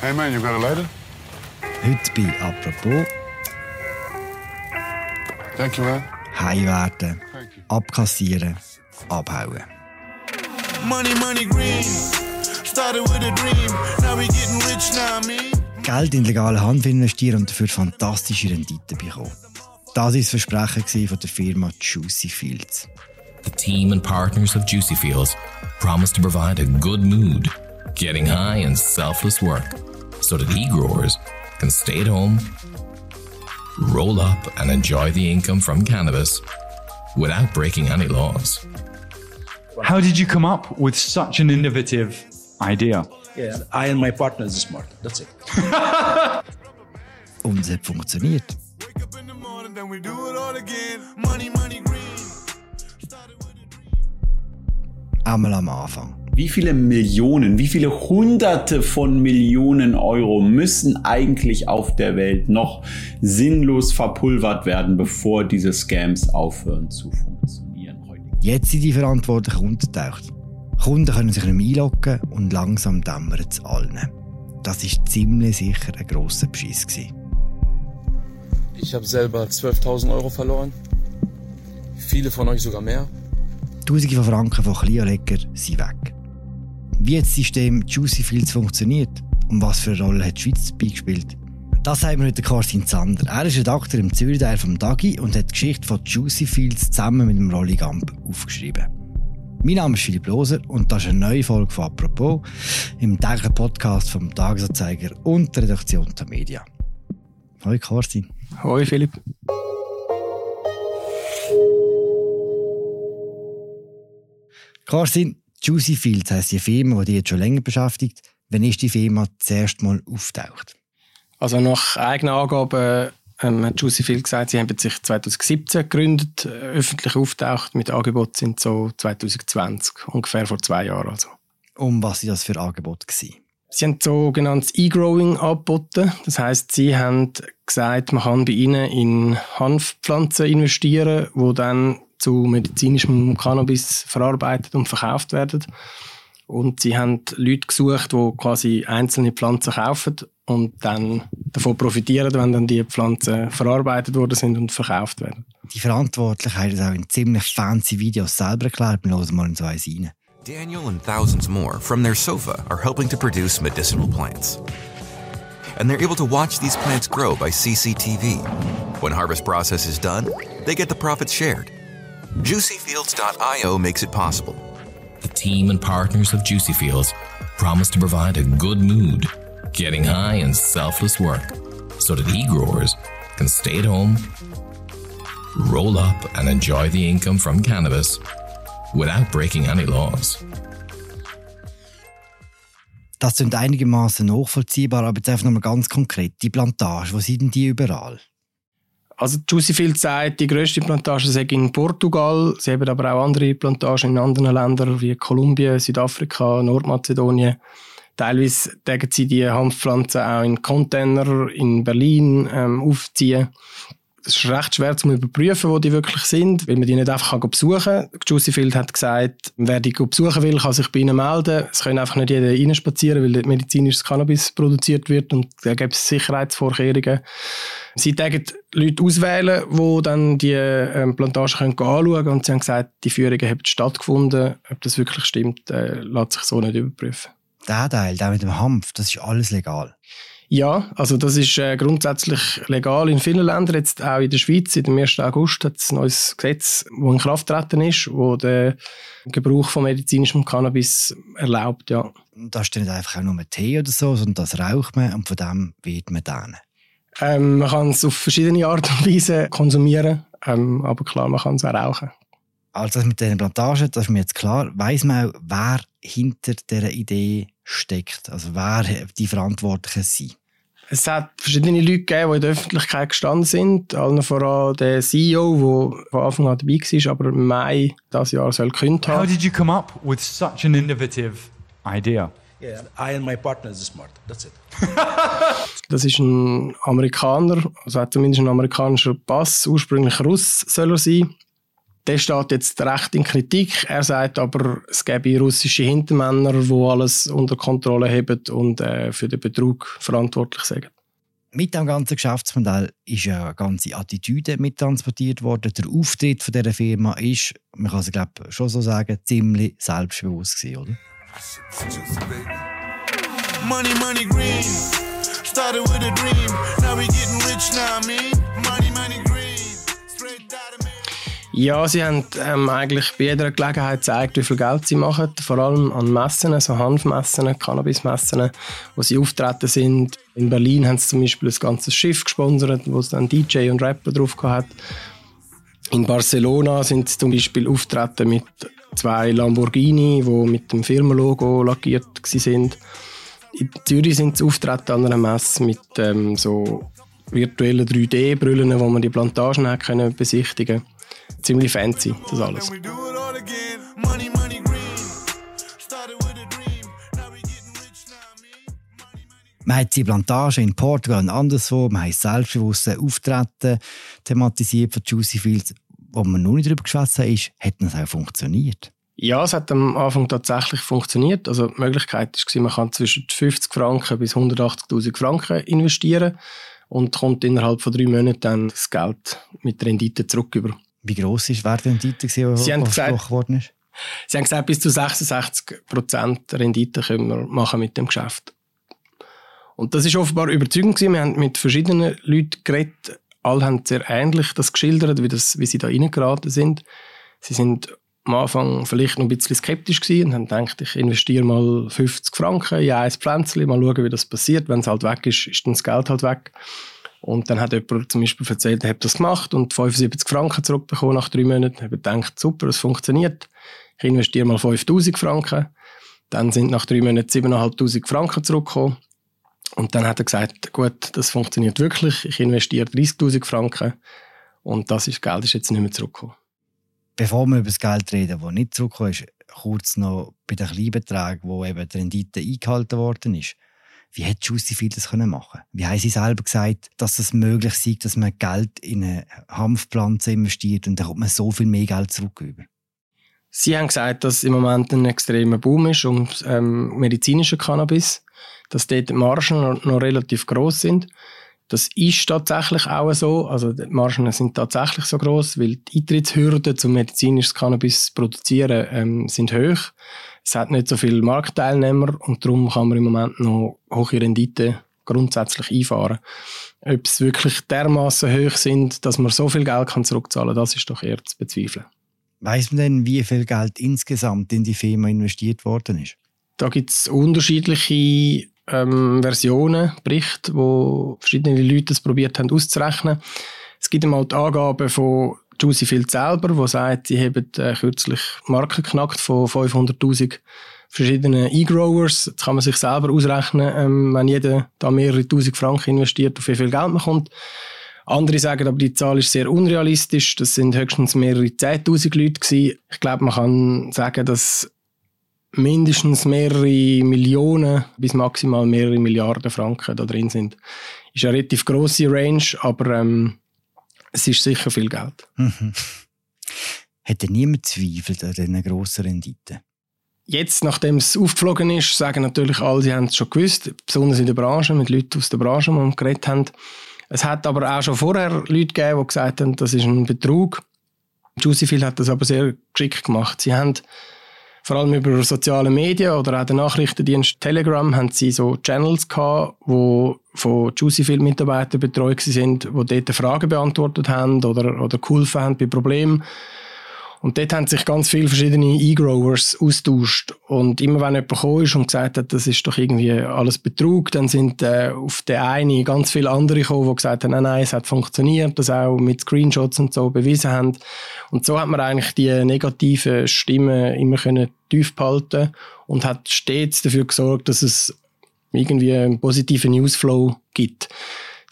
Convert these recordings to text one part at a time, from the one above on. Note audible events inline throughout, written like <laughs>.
Hey man, you got a lighter? Heute bei «Apropos» Thank you, man. heimwerden, abkassieren, abhauen. Money, money, green. Started with a dream. Now we getting rich now, me. Geld in legale Hand investieren und dafür fantastische Renditen bekommen. Das war das Versprechen von der Firma Juicy Fields. The team and partners of Juicy Fields promise to provide a good mood, getting high and selfless work, so that e-growers can stay at home, roll up and enjoy the income from cannabis without breaking any laws. How did you come up with such an innovative idea? Yeah, I and my partner is smart. That's it. Und es hat funktioniert. Wake up in the morning, then we do it all again. Money, money, green. Einmal am Anfang. Wie viele Millionen, wie viele Hunderte von Millionen Euro müssen eigentlich auf der Welt noch sinnlos verpulvert werden, bevor diese Scams aufhören zu funktionieren heute? Jetzt sind die Verantwortlichen untertaucht. Kunden können sich nicht mehr einloggen und langsam dämmert es allen. Das war ziemlich sicher ein grosser Beschiss. gewesen. Ich habe selber 12.000 Euro verloren. Viele von euch sogar mehr. Tausende von Franken von Kleinanlegern sind weg. Wie jetzt das System Juicy Fields funktioniert und was für eine Rolle hat die Schweiz dabei gespielt, das haben wir heute Karstin Zander. Er ist Redakteur im Zürich vom Dagi und hat die Geschichte von Juicy Fields zusammen mit dem Rolli Gamp aufgeschrieben. Mein Name ist Philipp Loser und das ist eine neue Folge von «Apropos» im täglichen Podcast vom Tagesanzeiger und der Redaktion der Media. Hallo Karstin. Hoi Philipp. Karstin, Juicy Fields heisst die Firma, die dich jetzt schon länger beschäftigt. Wann ist die Firma zuerst mal auftaucht? Also nach eigenen Angaben ähm, hat Juicy Field gesagt, sie haben sich 2017 gegründet, äh, öffentlich auftaucht mit Angebot sind so 2020, ungefähr vor zwei Jahren also. Und was war das für Angebot? Gewesen? Sie haben sogenanntes E-Growing angeboten. Das heißt, sie haben gesagt, man kann bei ihnen in Hanfpflanzen investieren, die dann zu medizinischem Cannabis verarbeitet und verkauft werden. Und sie haben Leute gesucht, die quasi einzelne Pflanzen kaufen und dann davon profitieren, wenn dann die Pflanzen verarbeitet worden sind und verkauft werden. Die Verantwortlichen haben das auch in ziemlich fancy Videos selber erklärt. Wir hören mal in so eins rein. Daniel and thousands more from their sofa are helping to produce medicinal plants. And they're able to watch these plants grow by CCTV. When harvest process is done, they get the profits shared. JuicyFields.io makes it possible. The team and partners of Juicy Fields promise to provide a good mood, getting high and selfless work, so that e-growers can stay at home, roll up and enjoy the income from cannabis without breaking any laws. Das sind einigermaßen nachvollziehbar, aber jetzt einfach nochmal ganz konkret. Die Plantage, wo sind denn die überall? Also Juicy Field sagt, die grösste Plantage sei in Portugal. Sie haben aber auch andere Plantagen in anderen Ländern wie Kolumbien, Südafrika, Nordmazedonien. Teilweise tägen sie die Hanfpflanzen auch in Container in Berlin ähm, aufziehen. Es ist recht schwer zu überprüfen, wo die wirklich sind, weil man die nicht einfach kann besuchen kann. Juicy Field hat gesagt, wer die besuchen will, kann sich bei ihnen melden. Es können einfach nicht jeder reinspazieren, weil medizinisches Cannabis produziert wird und da gibt es Sicherheitsvorkehrungen. Sie tagen Leute auswählen, die dann die ähm, Plantage können anschauen können und sie haben gesagt, die Führungen haben stattgefunden. Ob das wirklich stimmt, äh, lässt sich so nicht überprüfen. Der Teil, der mit dem Hanf, das ist alles legal. Ja, also das ist äh, grundsätzlich legal in vielen Ländern, jetzt auch in der Schweiz. Seit dem 1. August hat es ein neues Gesetz, das in Kraft getreten ist, wo den Gebrauch von medizinischem Cannabis erlaubt, ja. Da steht nicht einfach auch nur Tee oder so, sondern das raucht man und von dem wird man dann. Ähm, man kann es auf verschiedene Art und Weise konsumieren, ähm, aber klar, man kann es auch rauchen. Also das mit den Plantagen, das ist mir jetzt klar. Weiss man auch, wer hinter dieser Idee steckt? Also wer die Verantwortlichen sind? Es hat verschiedene Leute gegeben, die in der Öffentlichkeit gestanden sind. Allen voran der CEO, der von Anfang an dabei war, aber im Mai dieses Jahr soll gekündigt How haben. did you come up with such an innovative idea? Yeah, I and my partner is smart. That's it. <laughs> Das ist ein Amerikaner, also hat zumindest einen amerikanischen Pass, ursprünglich Russ soll er sein. Der steht jetzt recht in Kritik. Er sagt aber, es gäbe russische Hintermänner, die alles unter Kontrolle haben und äh, für den Betrug verantwortlich sind. Mit dem ganzen Geschäftsmodell ist ja eine ganze Attitüde mittransportiert worden. Der Auftritt von dieser Firma ist, man kann es glaube schon so sagen, ziemlich selbstbewusst gewesen, oder? Money, money, green. Started with a dream. Now we getting rich now, I mean. Money, money, green. Ja, sie haben ähm, eigentlich bei jeder Gelegenheit gezeigt, wie viel Geld sie machen. Vor allem an Messen, so Hanfmessen, Cannabismessen, wo sie auftreten sind. In Berlin haben sie zum Beispiel ein ganzes Schiff gesponsert, wo es dann DJ und Rapper drauf hat. In Barcelona sind sie zum Beispiel auftreten mit zwei Lamborghini, die mit dem Firmenlogo lackiert sind. In Zürich sind sie auftreten an einer Messe mit ähm, so virtuellen 3D-Brillen, wo man die Plantagen hat können besichtigen Ziemlich fancy, das alles. Man hat die Plantage in Portugal und anderswo, man hat selbstbewusste Auftreten thematisiert von Juicy Fields. Wo man noch nicht darüber geschwätzt hat, ist, hat das auch funktioniert? Ja, es hat am Anfang tatsächlich funktioniert. Also die Möglichkeit war, man kann zwischen 50 Franken bis 180'000 Franken investieren und kommt innerhalb von drei Monaten dann das Geld mit Rendite zurück über. Wie gross ist die Rendite, die Sie haben gesagt- worden ist? Sie haben gesagt, bis zu 66% Rendite können wir machen mit dem Geschäft. Und das ist offenbar überzeugend gewesen. Wir haben mit verschiedenen Leuten geredet. Alle haben sehr ähnlich das geschildert, wie, das, wie sie da reingeraten sind. Sie sind am Anfang vielleicht noch ein bisschen skeptisch gewesen und haben gedacht, ich investiere mal 50 Franken in ein Pflänzchen, mal schauen, wie das passiert. Wenn es halt weg ist, ist dann das Geld halt weg. Und dann hat jemand zum Beispiel erzählt, er hat das gemacht und 75 Franken zurückbekommen nach drei Monaten. Ich habe gedacht, super, es funktioniert. Ich investiere mal 5000 Franken. Dann sind nach drei Monaten 7'500 Franken zurückgekommen. Und dann hat er gesagt, gut, das funktioniert wirklich. Ich investiere 30'000 Franken. Und das ist, Geld ist jetzt nicht mehr zurückgekommen. Bevor wir über das Geld reden, das nicht zurückgekommen ist, kurz noch bei den Kleinbeträgen, wo eben die Rendite eingehalten worden ist. Wie hat Juicy viel das können machen? Wie haben Sie selber gesagt, dass es möglich sei, dass man Geld in eine Hanfpflanze investiert und dann kommt man so viel mehr Geld zurück über? Sie haben gesagt, dass im Moment ein extremer Boom ist um ähm, medizinische Cannabis, dass dort die Margen noch, noch relativ groß sind. Das ist tatsächlich auch so. Also die Margen sind tatsächlich so groß, weil die Eintrittshürden zum medizinisches Cannabis zu produzieren ähm, sind hoch. Es hat nicht so viele Marktteilnehmer und darum kann man im Moment noch hohe Rendite grundsätzlich einfahren. Ob es wirklich dermaßen hoch sind, dass man so viel Geld kann zurückzahlen kann, das ist doch eher zu bezweifeln. Weiß man denn, wie viel Geld insgesamt in die Firma investiert worden ist? Da gibt es unterschiedliche ähm, Versionen, Berichte, wo verschiedene Leute es probiert haben auszurechnen. Es gibt einmal die Angaben von Juicy Field selber, wo sagt, sie haben äh, kürzlich Marken geknackt von 500'000 verschiedenen E-Growers. Jetzt kann man sich selber ausrechnen, ähm, wenn jeder da mehrere tausend Franken investiert, auf wie viel Geld man kommt. Andere sagen aber, die Zahl ist sehr unrealistisch. Das sind höchstens mehrere 10.000 Leute gewesen. Ich glaube, man kann sagen, dass mindestens mehrere Millionen bis maximal mehrere Milliarden Franken da drin sind. Ist eine relativ grosse Range, aber ähm, es ist sicher viel Geld. Mhm. Hat denn niemand zweifelt an diesen grossen Renditen? Jetzt, nachdem es aufgeflogen ist, sagen natürlich alle, sie haben es schon gewusst, besonders in der Branche, mit Leuten aus der Branche, die wir geredet haben. Es hat aber auch schon vorher Leute gegeben, die gesagt haben, das ist ein Betrug. Juicyfield hat das aber sehr geschickt gemacht. Sie haben vor allem über soziale Medien oder auch den Nachrichtendienst Telegram haben sie so Channels gehabt, wo von Juicyfield Mitarbeitern betreut sind, die dort Fragen beantwortet haben oder, oder geholfen haben bei Problemen. Und dort haben sich ganz viele verschiedene E-Growers austauscht. Und immer wenn jemand gekommen ist und gesagt hat, das ist doch irgendwie alles Betrug, dann sind äh, auf den einen ganz viele andere gekommen, die gesagt haben, nein, nein, es hat funktioniert, das auch mit Screenshots und so bewiesen haben. Und so hat man eigentlich die negativen Stimmen immer können tief behalten und hat stets dafür gesorgt, dass es irgendwie einen positiven Newsflow gibt.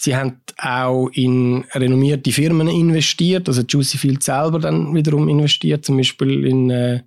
Sie haben auch in renommierte Firmen investiert, also Juicyfield selber dann wiederum investiert, zum Beispiel in äh,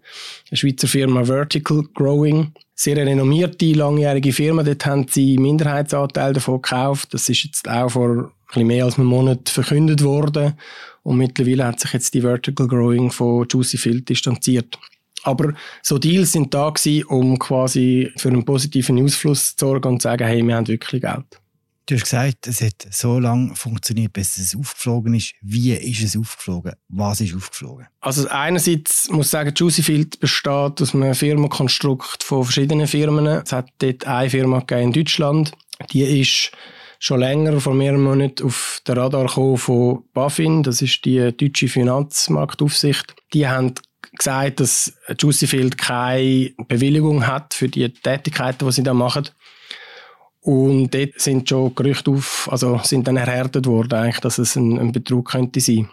eine Schweizer Firma Vertical Growing. Sehr renommierte, langjährige Firma, dort haben sie Minderheitsanteil davon gekauft. Das ist jetzt auch vor ein mehr als einem Monat verkündet worden. Und mittlerweile hat sich jetzt die Vertical Growing von Juicy Field distanziert. Aber so Deals sind da gewesen, um quasi für einen positiven Ausfluss zu sorgen und zu sagen, hey, wir haben wirklich Geld. Du hast gesagt, es hat so lange funktioniert, bis es aufgeflogen ist. Wie ist es aufgeflogen? Was ist aufgeflogen? Also einerseits muss ich sagen, Juicy Field besteht aus einem Firmenkonstrukt von verschiedenen Firmen. Es hat dort eine Firma in Deutschland, die ist schon länger, vor mehreren Monaten, auf den Radar von BaFin, das ist die deutsche Finanzmarktaufsicht. Die haben gesagt, dass Juicy Field keine Bewilligung hat für die Tätigkeiten, die sie da machen. Und dort sind schon Gerüchte auf, also sind dann erhärtet worden, eigentlich, dass es ein, ein Betrug könnte sein.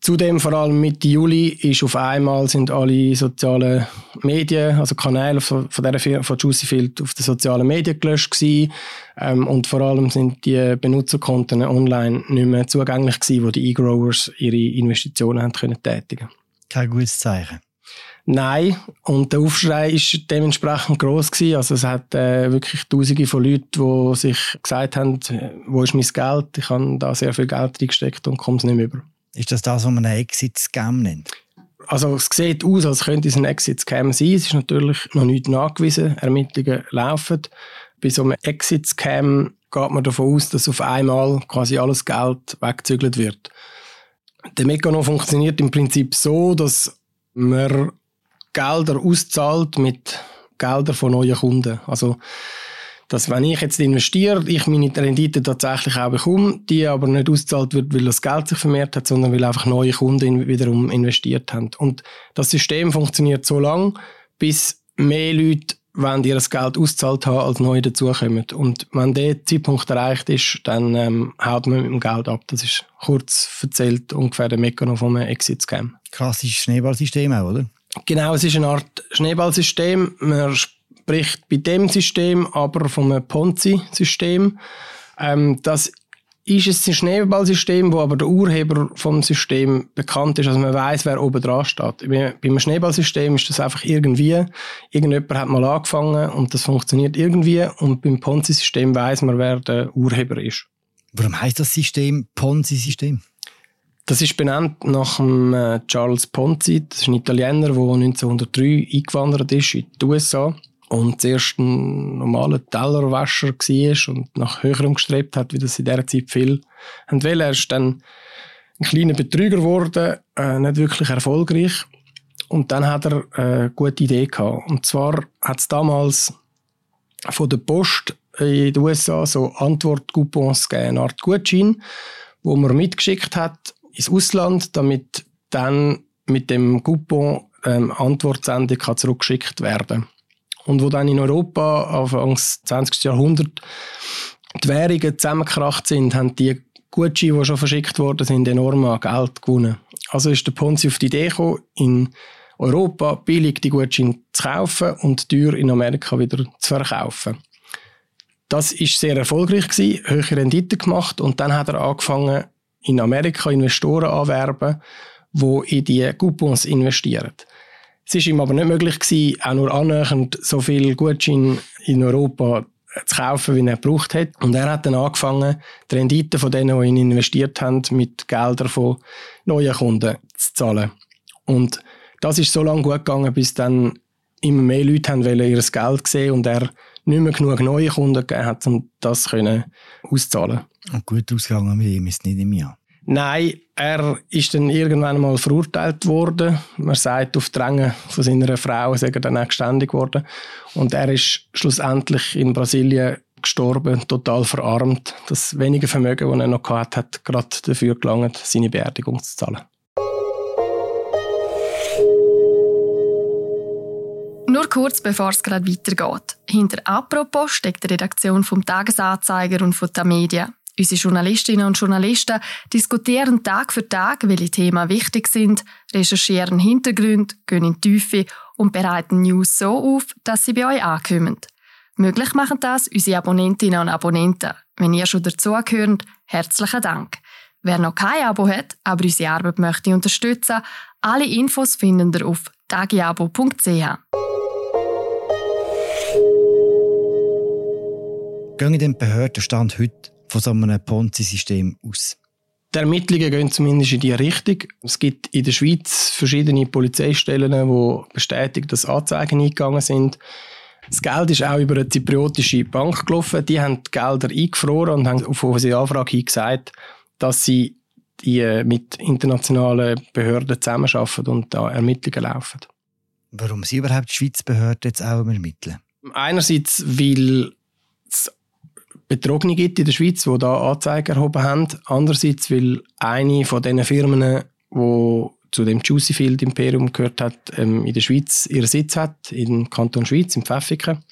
Zudem, vor allem Mitte Juli, ist auf einmal sind alle sozialen Medien, also Kanäle von, von, der, von Juicy Field auf den sozialen Medien gelöscht gewesen. Ähm, und vor allem sind die Benutzerkonten online nicht mehr zugänglich gewesen, wo die E-Growers ihre Investitionen haben können tätigen. Kein gutes Zeichen. Nein, und der Aufschrei ist dementsprechend groß gewesen. Also es hat äh, wirklich Tausende von Leuten, die sich gesagt haben, wo ist mein Geld? Ich habe da sehr viel Geld reingesteckt und komme es nicht mehr über. Ist das das, was man einen Exit-Scam nennt? Also es sieht aus, als könnte es ein Exit-Scam sein. Es ist natürlich noch nicht nachgewiesen. Ermittlungen laufen. Bei so einem Exit-Scam geht man davon aus, dass auf einmal quasi alles Geld weggezügelt wird. Der Mechanismus funktioniert im Prinzip so, dass man Gelder auszahlt mit Geldern von neuen Kunden. Also dass wenn ich jetzt investiere, ich meine Rendite tatsächlich auch bekomme, die aber nicht auszahlt wird, weil das Geld sich vermehrt hat, sondern weil einfach neue Kunden wiederum investiert haben. Und das System funktioniert so lange, bis mehr Leute wenn ihr das Geld auszahlt haben, als neue dazukommen. Und wenn der Zeitpunkt erreicht ist, dann ähm, haut man mit dem Geld ab. Das ist kurz erzählt ungefähr der Mechanismus vom Exit-Scam. Klassisches Schneeballsystem auch, oder? Genau, es ist eine Art Schneeballsystem. Man spricht bei dem System aber vom Ponzi-System. Ähm, das ist es ein Schneeballsystem, wo aber der Urheber vom System bekannt ist. Also man weiß, wer oben dran steht. Bei einem Schneeballsystem ist das einfach irgendwie. Irgendjemand hat mal angefangen und das funktioniert irgendwie. Und beim Ponzi-System weiß man, wer der Urheber ist. Warum heißt das System Ponzi-System? Das ist benannt nach dem äh, Charles Ponzi. Das ist ein Italiener, der 1903 eingewandert ist in die USA und zuerst ein normaler Tellerwäscher war und nach höherem gestrebt hat, wie das in dieser Zeit viel haben wollen. Er ist dann ein kleiner Betrüger geworden, äh, nicht wirklich erfolgreich. Und dann hat er eine gute Idee gehabt. Und zwar hat es damals von der Post in den USA so Antwortcoupons gegeben, eine Art Gutschein, wo man mitgeschickt hat ins Ausland, damit dann mit dem Coupon ähm, Antwortsendung kann zurückgeschickt werden und wo dann in Europa Anfangs 20. Jahrhundert die Währungen zusammengekracht sind, haben die Gutscheine, die schon verschickt worden sind, enorm an Geld gewonnen. Also ist der Ponzi auf die Idee gekommen, in Europa billig die Gutscheine zu kaufen und teuer in Amerika wieder zu verkaufen. Das ist sehr erfolgreich gewesen, hohe Rendite gemacht und dann hat er angefangen, in Amerika Investoren anwerben, wo in die Coupons investieren. Es ist ihm aber nicht möglich gewesen, auch nur annähernd so viel Gutschein in Europa zu kaufen, wie er gebraucht hat. Und er hat dann angefangen, die Rendite von denen, die ihn investiert haben, mit Geldern von neuen Kunden zu zahlen. Und das ist so lange gut gegangen, bis dann immer mehr Leute haben wollen, ihr Geld sehen und er nicht mehr genug neue Kunden gegeben hat, um das können auszahlen. Und gut ausgegangen mit ihm ist nicht im Jahr. Nein, er ist dann irgendwann mal verurteilt worden. Man sagt, auf Drängen von seiner Frau sei er dann auch geständig geworden. Und er ist schlussendlich in Brasilien gestorben, total verarmt. Das wenige Vermögen, das er noch hatte, hat gerade dafür gelangt, seine Beerdigung zu zahlen. Nur kurz bevor es gerade weitergeht. Hinter «Apropos» steckt die Redaktion vom Tagesanzeiger und von der Media. Unsere Journalistinnen und Journalisten diskutieren Tag für Tag, welche Themen wichtig sind, recherchieren Hintergründe, gehen in die Tiefe und bereiten News so auf, dass sie bei euch ankommen. Möglich machen das unsere Abonnentinnen und Abonnenten. Wenn ihr schon dazugehört, herzlichen Dank. Wer noch kein Abo hat, aber unsere Arbeit möchte unterstützen, alle Infos finden ihr auf tagiabo.ch. Gehen den Behördenstand heute von so einem Ponzi-System aus? Die Ermittlungen gehen zumindest in die Richtung. Es gibt in der Schweiz verschiedene Polizeistellen, die bestätigen, dass Anzeigen eingegangen sind. Das Geld ist auch über eine zypriotische Bank gelaufen. Die haben die Gelder eingefroren und haben auf unsere Anfrage hin gesagt, dass sie die äh, mit internationalen Behörden zusammenarbeiten und da Ermittlungen laufen. Warum sind überhaupt die Schweizer Behörden jetzt auch ermitteln? Einerseits, weil es Betrogene gibt in der Schweiz, die da Anzeigen erhoben haben. Andererseits, weil eine von diesen Firmen, die zu dem Juicy Field Imperium gehört hat, ähm, in der Schweiz ihren Sitz hat, im Kanton Schweiz, im Pfäffiken.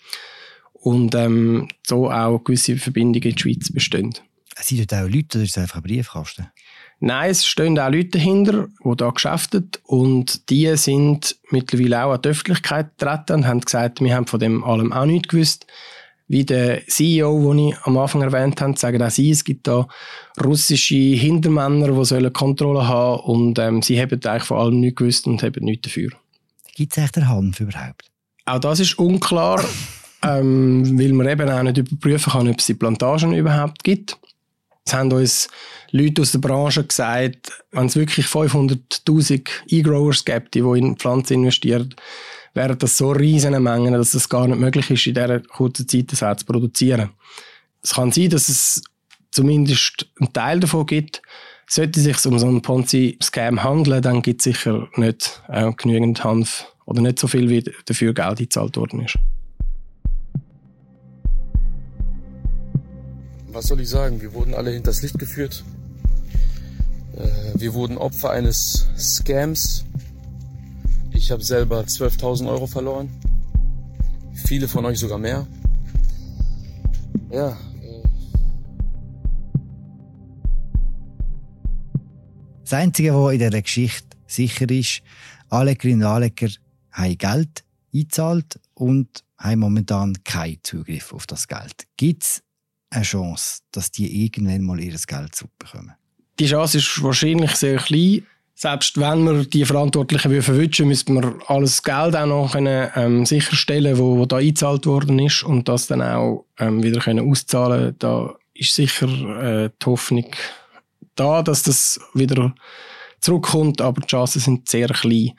Und ähm, so auch gewisse Verbindungen in die Schweiz bestehen. Sind dort auch Leute oder ist es einfach ein Briefkasten? Nein, es stehen auch Leute dahinter, die da geschäften und die sind mittlerweile auch an die Öffentlichkeit getreten und haben gesagt, wir haben von dem allem auch nichts gewusst. Wie der CEO, den ich am Anfang erwähnt habe, sagen auch sie, es gibt da russische Hintermänner, die sollen Kontrolle haben und ähm, sie haben eigentlich von allem nichts gewusst und haben nichts dafür. Gibt es echt den Hanf überhaupt? Auch das ist unklar, <laughs> ähm, weil man eben auch nicht überprüfen kann, ob es die Plantagen überhaupt gibt. Es haben uns Leute aus der Branche gesagt, wenn es wirklich 500'000 E-Growers gibt, die in Pflanzen investieren, wären das so riesige Mengen, dass es gar nicht möglich ist, in dieser kurzen Zeit das zu produzieren. Es kann sein, dass es zumindest einen Teil davon gibt. Sollte es sich um so einen Ponzi-Scam handeln, dann gibt es sicher nicht äh, genügend Hanf oder nicht so viel, wie dafür Geld gezahlt worden ist. Was soll ich sagen? Wir wurden alle hinters Licht geführt. Äh, wir wurden Opfer eines Scams. Ich habe selber 12.000 Euro verloren. Viele von euch sogar mehr. Ja. Das Einzige, was in dieser Geschichte sicher ist, Anlegerinnen und Anleger haben Geld eingezahlt und haben momentan keinen Zugriff auf das Geld. Gibt es eine Chance, dass die irgendwann mal ihr Geld zurückbekommen? Die Chance ist wahrscheinlich sehr klein. Selbst wenn wir die Verantwortlichen verwünschen, müssten wir alles Geld auch noch können, ähm, sicherstellen, wo, wo da eingezahlt worden ist und das dann auch ähm, wieder können auszahlen. Da ist sicher äh, die Hoffnung da, dass das wieder zurückkommt, aber die Chancen sind sehr klein.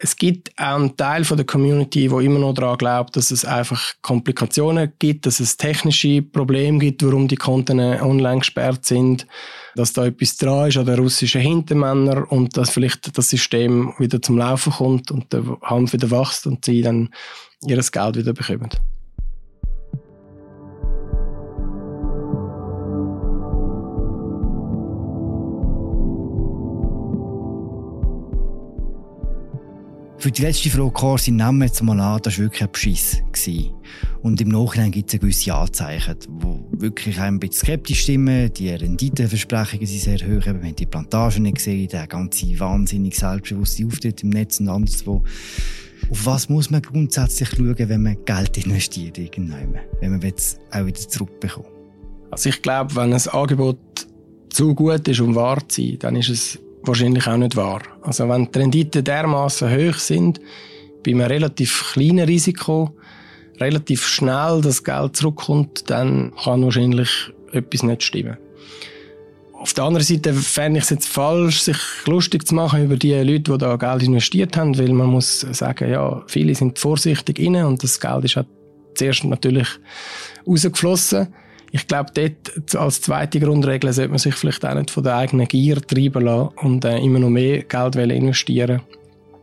Es gibt auch einen Teil von der Community, wo immer noch daran glaubt, dass es einfach Komplikationen gibt, dass es technische Probleme gibt, warum die Konten online gesperrt sind, dass da etwas dran ist an den russischen Hintermännern und dass vielleicht das System wieder zum Laufen kommt und der Hanf wieder wächst und sie dann ihr Geld wieder bekommen. Für die letzte Frage, Korsi, nehmen wir jetzt mal an, das war wirklich ein Beschiss. Und im Nachhinein gibt es gewisse Anzeichen, die wirklich ein bisschen skeptisch stimmen. Die Renditeversprechungen sind sehr hoch. Wir haben die Plantagen nicht gesehen, der ganze wahnsinnig selbstbewusste Auftritt im Netz und anderswo. Auf was muss man grundsätzlich schauen, wenn man Geld investiert irgendwann, wenn man es auch wieder zurückbekommt? Also ich glaube, wenn ein Angebot zu gut ist, um wahr zu sein, dann ist es wahrscheinlich auch nicht wahr. Also wenn die Renditen dermaßen hoch sind, bei einem relativ kleinen Risiko, relativ schnell das Geld zurückkommt, dann kann wahrscheinlich etwas nicht stimmen. Auf der anderen Seite fände ich es jetzt falsch, sich lustig zu machen über die Leute, die da Geld investiert haben, weil man muss sagen, ja, viele sind vorsichtig inne und das Geld ist halt zuerst natürlich rausgeflossen. Ich glaube, dort als zweite Grundregel sollte man sich vielleicht auch nicht von der eigenen Gier treiben lassen und äh, immer noch mehr Geld investieren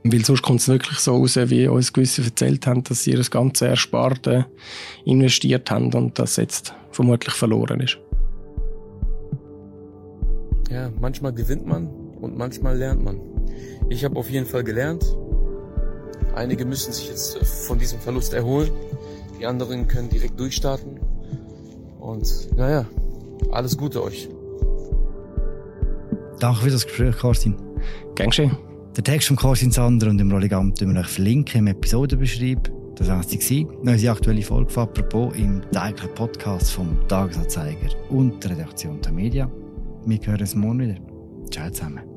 weil sonst kommt es wirklich so raus, wie uns gewisse erzählt haben, dass sie das ganze Ersparte investiert haben und das jetzt vermutlich verloren ist. Ja, manchmal gewinnt man und manchmal lernt man. Ich habe auf jeden Fall gelernt. Einige müssen sich jetzt von diesem Verlust erholen. Die anderen können direkt durchstarten. Und naja, alles Gute euch. Danke für das Gespräch, Karstin. Gern schön. Den Text von Karstin Sander und dem Roligam tun wir euch verlinken im Episodenbeschreib. Das war sie. Unsere aktuelle Folge von «Apropos» im täglichen Podcast vom Tagesanzeiger und der Redaktion der Media. Wir hören uns morgen wieder. Ciao zusammen.